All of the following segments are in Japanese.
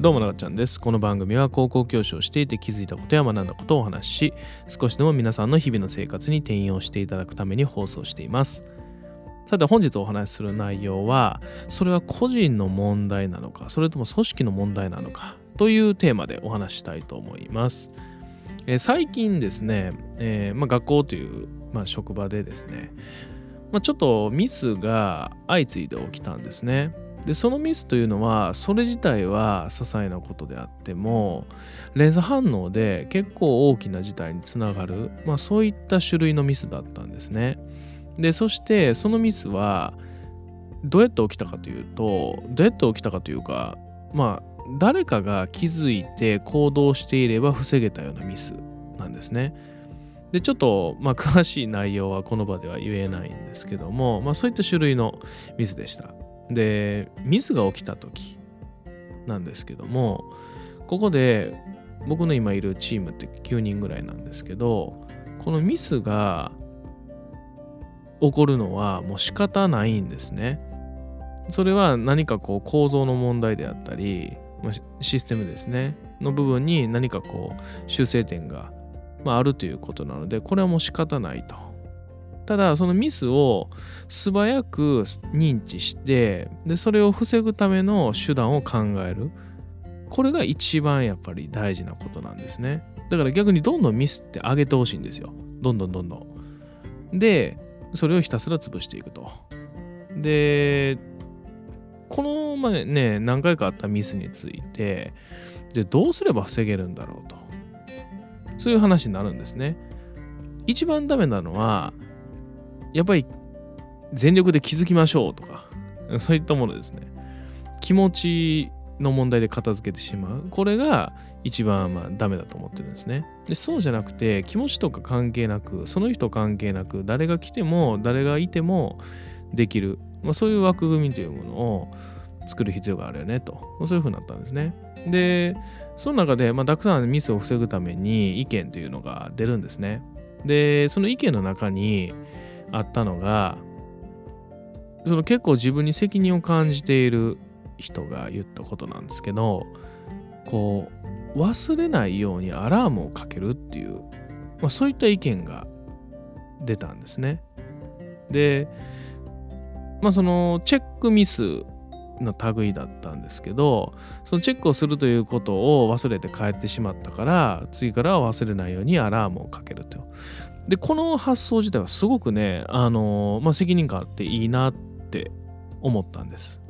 どうもなかちゃんです。この番組は高校教師をしていて気づいたことや学んだことをお話しし、少しでも皆さんの日々の生活に転用していただくために放送しています。さて本日お話しする内容は、それは個人の問題なのか、それとも組織の問題なのかというテーマでお話したいと思います。えー、最近ですね、えー、まあ、学校という、まあ、職場でですね、まあ、ちょっとミスが相次いで起きたんですね。でそのミスというのはそれ自体は些細なことであっても連鎖反応で結構大きな事態につながる、まあ、そういった種類のミスだったんですね。でそしてそのミスはどうやって起きたかというとどうやって起きたかというかまあ誰かが気づいて行動していれば防げたようなミスなんですね。でちょっと、まあ、詳しい内容はこの場では言えないんですけども、まあ、そういった種類のミスでした。でミスが起きた時なんですけどもここで僕の今いるチームって9人ぐらいなんですけどこのミスが起こるのはもう仕方ないんですね。それは何かこう構造の問題であったりシステムですねの部分に何かこう修正点が、まあ、あるということなのでこれはもう仕方ないと。ただそのミスを素早く認知してでそれを防ぐための手段を考える。これが一番やっぱり大事なことなんですね。だから逆にどんどんミスって上げてほしいんですよ。どんどんどんどん。でそれをひたすら潰していくと。でこの前ね何回かあったミスについてでどうすれば防げるんだろうと。そういう話になるんですね。一番ダメなのはやっぱり全力で気づきましょうとか、そういったものですね。気持ちの問題で片付けてしまう。これが一番まあダメだと思ってるんですね。でそうじゃなくて気持ちとか関係なく、その人関係なく、誰が来ても誰がいてもできる。まあ、そういう枠組みというものを作る必要があるよねと。そういうふうになったんですね。で、その中で、まあ、たくさんミスを防ぐために意見というのが出るんですね。で、その意見の中に、あったのがその結構自分に責任を感じている人が言ったことなんですけどこう忘れないようにアラームをかけるっていう、まあ、そういった意見が出たんですね。でまあそのチェックミスの類だったんですけどそのチェックをするということを忘れて帰ってしまったから次からは忘れないようにアラームをかけるとでこの発想自体はすごくねあの、まあ、責任感あっていいなって思ったんです。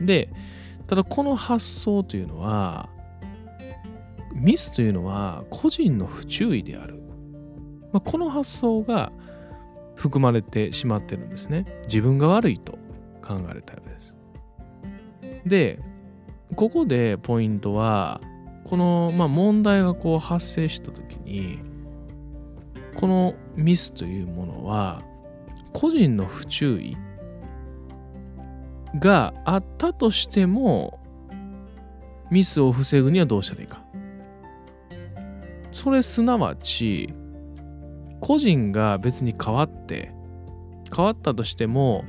でただこの発想というのはミスというのは個人の不注意である、まあ、この発想が含まれてしまってるんですね。自分が悪いと考えるタイプです。でここでポイントはこの、まあ、問題がこう発生した時にこのミスというものは個人の不注意があったとしてもミスを防ぐにはどうしたらいいかそれすなわち個人が別に変わって変わったとしても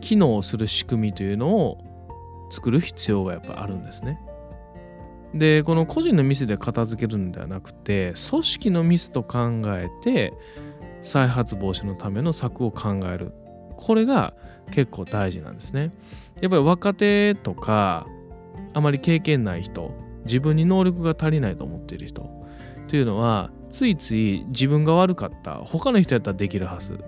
機能する仕組みというのを作る必要がやっぱあるんですね。でこの個人のミスで片付けるんではなくて組織のミスと考えて再発防止のための策を考える。これが結構大事なんですね。やっぱり若手とかあまり経験ない人自分に能力が足りないと思っている人というのはついつい自分が悪かった他の人やったらできるはず。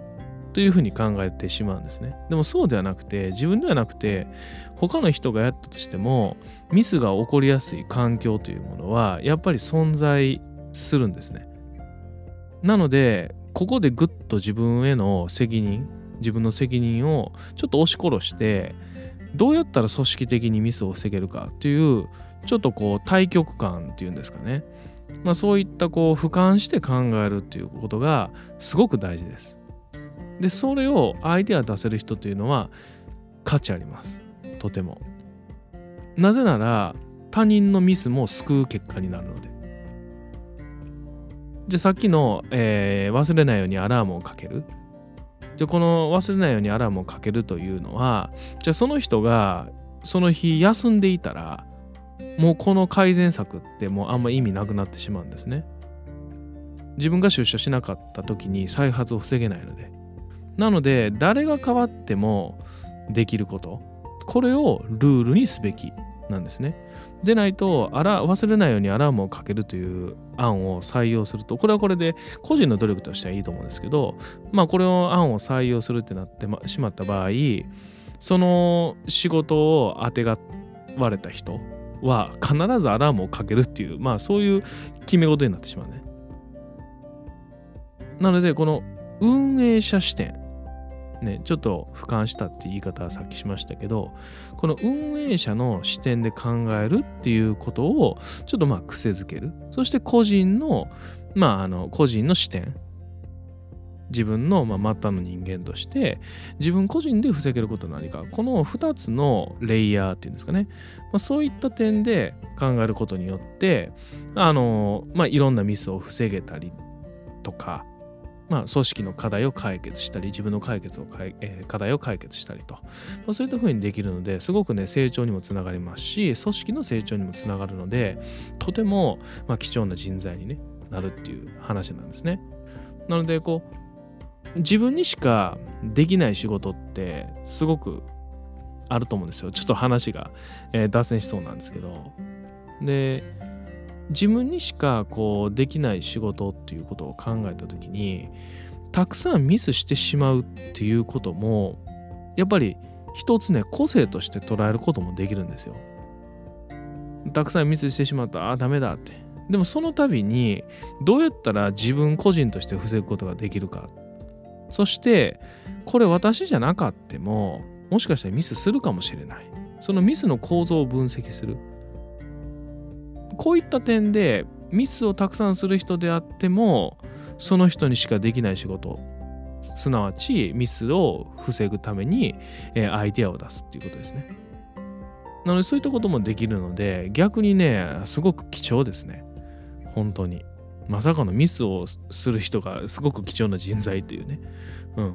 というふうに考えてしまうんですね。でもそうではなくて自分ではなくて他の人がやったとしてもミスが起こりやすい環境というものはやっぱり存在するんですね。なのでここでぐっと自分への責任自分の責任をちょっと押し殺してどうやったら組織的にミスを防げるかっていうちょっとこう対極感っていうんですかね、まあ、そういったこう俯瞰して考えるっていうことがすごく大事です。でそれをアイデア出せる人というのは価値あります。とても。なぜなら他人のミスも救う結果になるので。じゃあさっきの、えー、忘れないようにアラームをかける。じゃあこの忘れないようにアラームをかけるというのはじゃあその人がその日休んでいたらもうこの改善策ってもうあんま意味なくなってしまうんですね。自分が出社しなかった時に再発を防げないので。なので誰が変わってもできることこれをルールにすべきなんですね。でないとあら忘れないようにアラームをかけるという案を採用するとこれはこれで個人の努力としてはいいと思うんですけどまあこれを案を採用するってなってしまった場合その仕事をあてがわれた人は必ずアラームをかけるっていうまあそういう決め事になってしまうね。なのでこの運営者視点ね、ちょっと俯瞰したって言い方はさっきしましたけどこの運営者の視点で考えるっていうことをちょっとまあ癖づける。そして個人のまああの個人の視点。自分のまあ末端の人間として自分個人で防げることは何か。この2つのレイヤーっていうんですかね、まあ、そういった点で考えることによってあの、まあ、いろんなミスを防げたりとかまあ、組織の課題を解決したり自分の解決を、えー、課題を解決したりと、まあ、そういったふうにできるのですごくね成長にもつながりますし組織の成長にもつながるのでとても、まあ、貴重な人材に、ね、なるっていう話なんですね。なのでこう自分にしかできない仕事ってすごくあると思うんですよ。ちょっと話が、えー、脱線しそうなんですけど。で自分にしかこうできない仕事っていうことを考えた時にたくさんミスしてしまうっていうこともやっぱり一つね個性として捉えることもできるんですよ。たくさんミスしてしまったああダメだって。でもその度にどうやったら自分個人として防ぐことができるか。そしてこれ私じゃなかってももしかしたらミスするかもしれない。そのミスの構造を分析する。こういった点でミスをたくさんする人であってもその人にしかできない仕事すなわちミスを防ぐために、えアイデアを出すっていうことですね。なのでそういったこともできるので逆にねすごく貴重ですね。本当に。まさかのミスをする人がすごく貴重な人材っていうね。うん。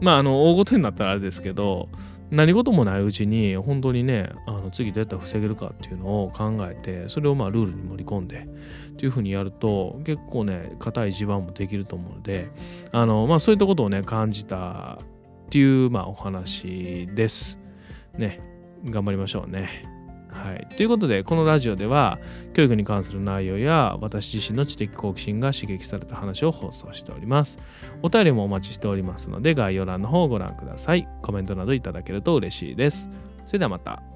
まああの大ごとになったらあれですけど何事もないうちに本当にねあの次どうやったら防げるかっていうのを考えてそれをまあルールに盛り込んでっていうふうにやると結構ね硬い地盤もできると思うのであのまあそういったことをね感じたっていうまあお話です。ね頑張りましょうね。はい、ということでこのラジオでは教育に関する内容や私自身の知的好奇心が刺激された話を放送しております。お便りもお待ちしておりますので概要欄の方をご覧ください。コメントなどいただけると嬉しいです。それではまた。